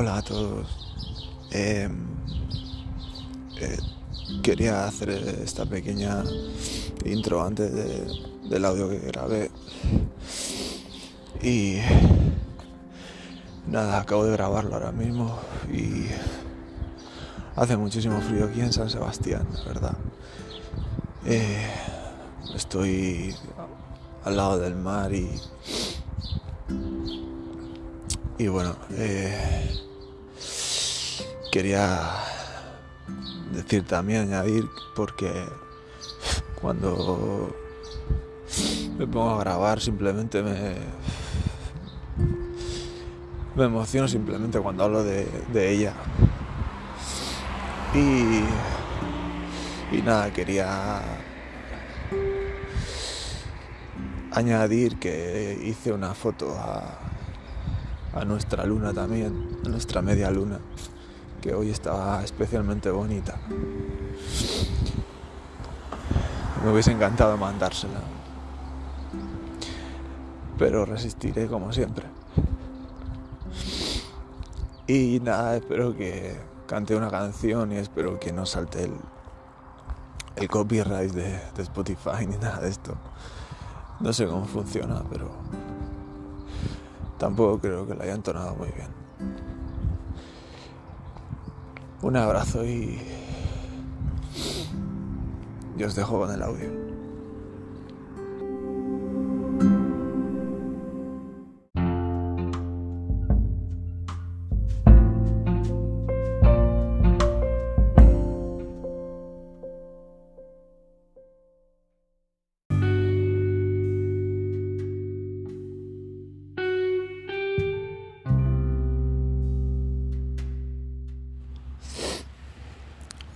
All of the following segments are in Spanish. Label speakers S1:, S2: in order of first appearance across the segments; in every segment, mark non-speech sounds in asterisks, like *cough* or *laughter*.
S1: Hola a todos. Quería hacer esta pequeña intro antes del audio que grabé. Y nada, acabo de grabarlo ahora mismo y hace muchísimo frío aquí en San Sebastián, verdad. Eh, estoy al lado del mar y y bueno, eh, quería decir también, añadir, porque cuando me pongo a grabar simplemente me, me emociono simplemente cuando hablo de, ella. Y, y nada, quería añadir que hice una foto a, a nuestra luna también, a nuestra media luna, que hoy estaba especialmente bonita. Me hubiese encantado mandársela, pero resistiré como siempre. Y nada, espero que cante una canción y espero que no salte el, el copyright de, Spotify ni nada de esto. No sé cómo funciona, pero Tampoco creo que lo haya entonado muy bien. Un abrazo y... y os dejo con el audio.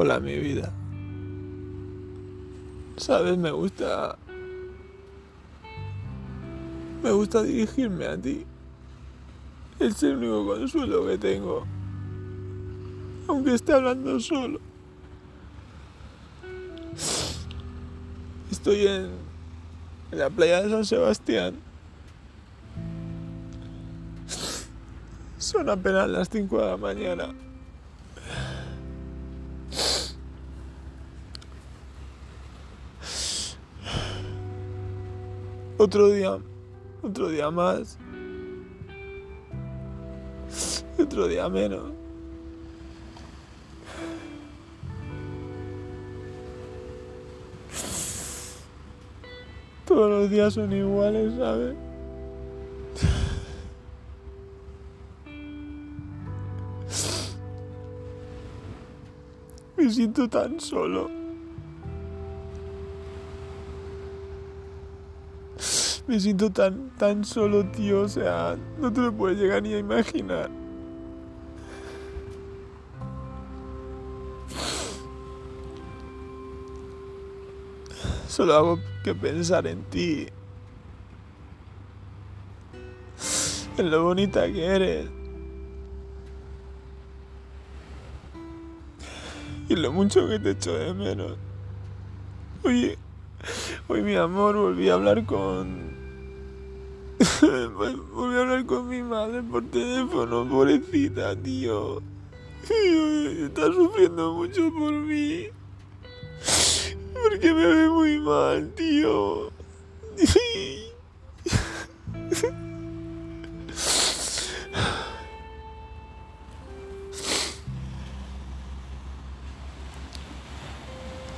S1: Hola, mi vida. Sabes, me gusta... Me gusta dirigirme a ti. Es el único consuelo que tengo. Aunque esté hablando solo. Estoy en, en la playa de San Sebastián. Son apenas las 5 de la mañana. Otro día, otro día más. Otro día menos. Todos los días son iguales, ¿sabes? Me siento tan solo. Me siento tan, tan solo, tío. O sea, no te lo puedes llegar ni a imaginar. Solo hago que pensar en ti. En lo bonita que eres. Y lo mucho que te echo de menos. Oye, hoy mi amor volví a hablar con *laughs* Volví a hablar con mi madre por teléfono, pobrecita, tío. Está sufriendo mucho por mí. Porque me ve muy mal, tío.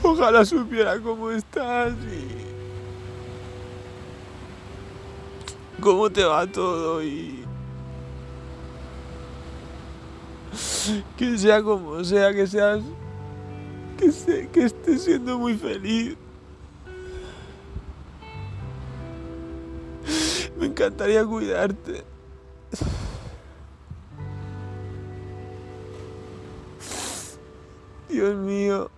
S1: Ojalá supiera cómo estás y... cómo te va todo y que sea como sea, que seas que, que estés siendo muy feliz. Me encantaría cuidarte. Dios mío.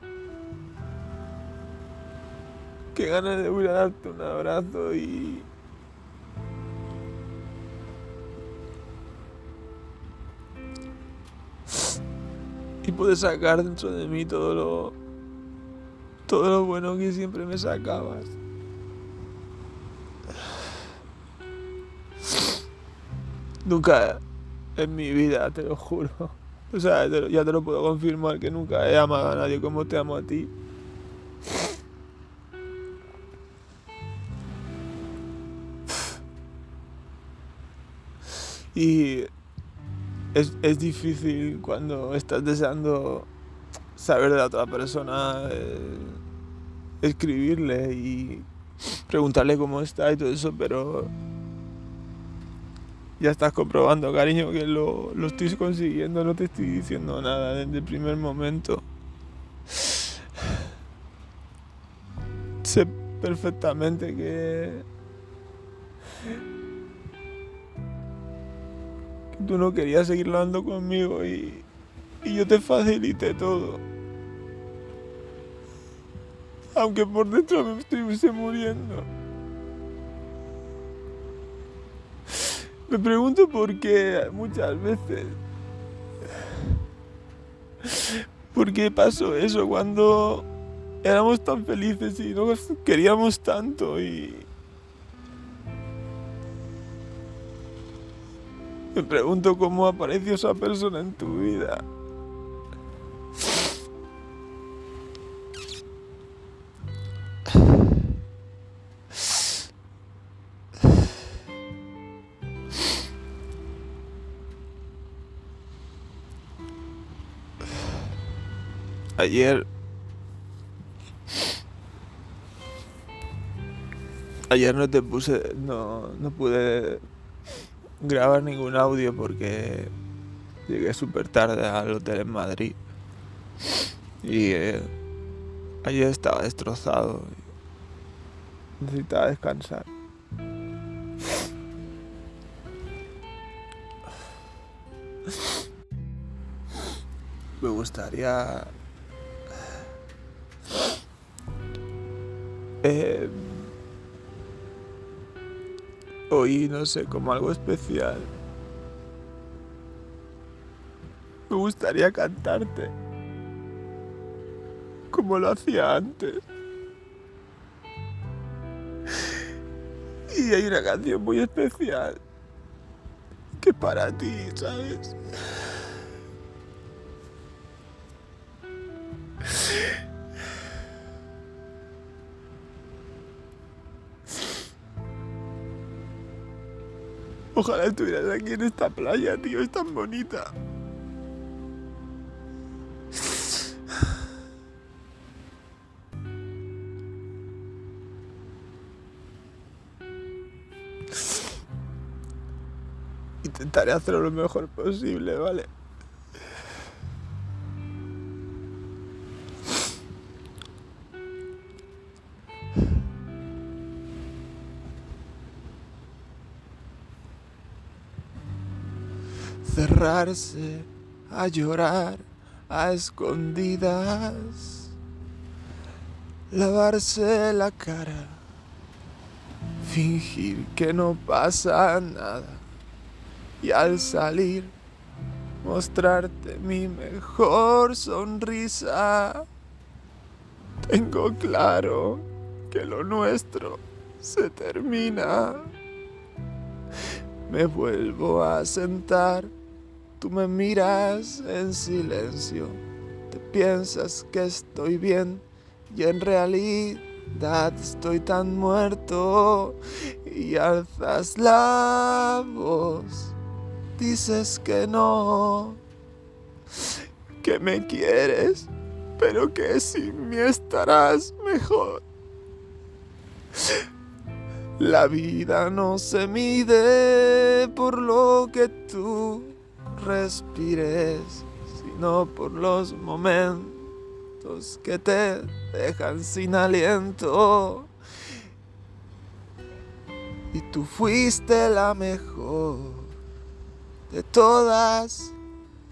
S1: Qué ganas de voy a darte un abrazo y y pude sacar dentro de mí todo lo todo lo bueno que siempre me sacabas. Nunca en mi vida, te lo juro. O sea, ya te lo puedo confirmar que nunca he amado a nadie como te amo a ti. Y es, es difícil cuando estás deseando saber de la otra persona, eh, escribirle y preguntarle cómo está y todo eso, pero ya estás comprobando, cariño, que lo, lo estoy consiguiendo, no te estoy diciendo nada desde el primer momento. Sé perfectamente que tú no querías seguir hablando conmigo y, y yo te facilité todo. Aunque por dentro me estuviese muriendo. Me pregunto por qué muchas veces. ¿Por qué pasó eso cuando éramos tan felices y nos queríamos tanto y Me pregunto cómo apareció esa persona en tu vida. Ayer... Ayer no te puse... No, no pude grabar ningún audio porque llegué súper tarde al hotel en Madrid. Y eh, ayer estaba destrozado. necesitaba descansar. Me gustaría... Eh, hoy, no sé, como algo especial. Me gustaría cantarte. Como lo hacía antes. Y hay una canción muy especial. Que para ti, ¿sabes? Ojalá estuvieras aquí en esta playa, tío, es tan bonita. Intentaré hacerlo lo mejor posible, ¿vale? A llorar a escondidas, lavarse la cara, fingir que no pasa nada y al salir mostrarte mi mejor sonrisa. Tengo claro que lo nuestro se termina. Me vuelvo a sentar Tú me miras en silencio, te piensas que estoy bien y en realidad estoy tan muerto y alzas la voz, dices que no, que me quieres, pero que sin mí estarás mejor. La vida no se mide por lo que tú respires, sino por los momentos que te dejan sin aliento. Y tú fuiste la mejor de todas,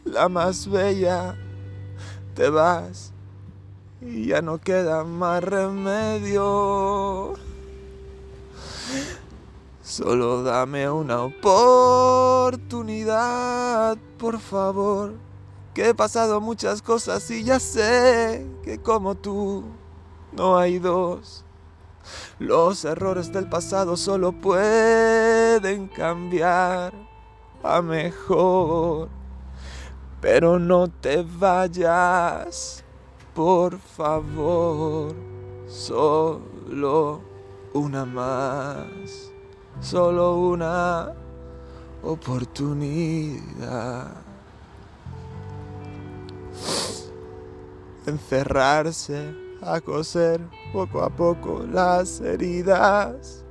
S1: la más bella. Te vas y ya no queda más remedio. Solo dame una oportunidad, por favor. Que he pasado muchas cosas y ya sé que como tú no hay dos. Los errores del pasado solo pueden cambiar a mejor. Pero no te vayas, por favor, solo una más, solo una oportunidad. Encerrarse a coser poco a poco las heridas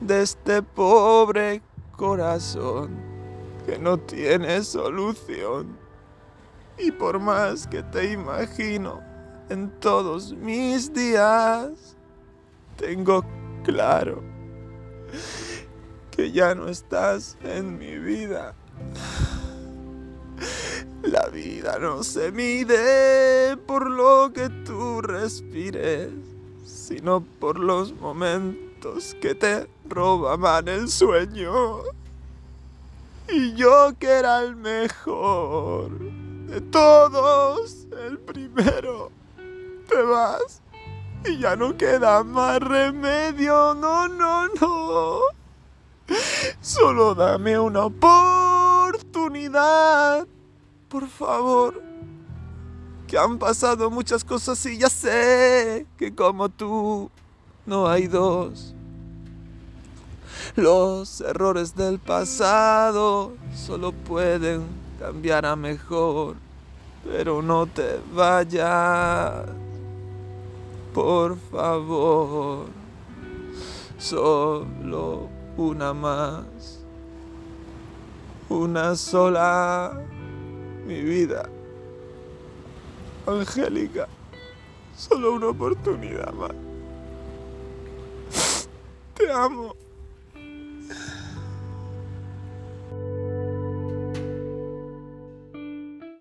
S1: de este pobre corazón que no tiene solución. Y por más que te imagino en todos mis días, tengo claro que ya no estás en mi vida. La vida no se mide por lo que tú respires, sino por los momentos que te robaban el sueño. Y yo que era el mejor de todos, el primero, te vas y ya no queda más remedio, no, no, no. Solo dame una oportunidad, por favor. Que han pasado muchas cosas y ya sé que como tú no hay dos. Los errores del pasado solo pueden cambiar a mejor, pero no te vayas, por favor, solo una más, una sola, mi vida, Angélica, solo una oportunidad más. Te amo.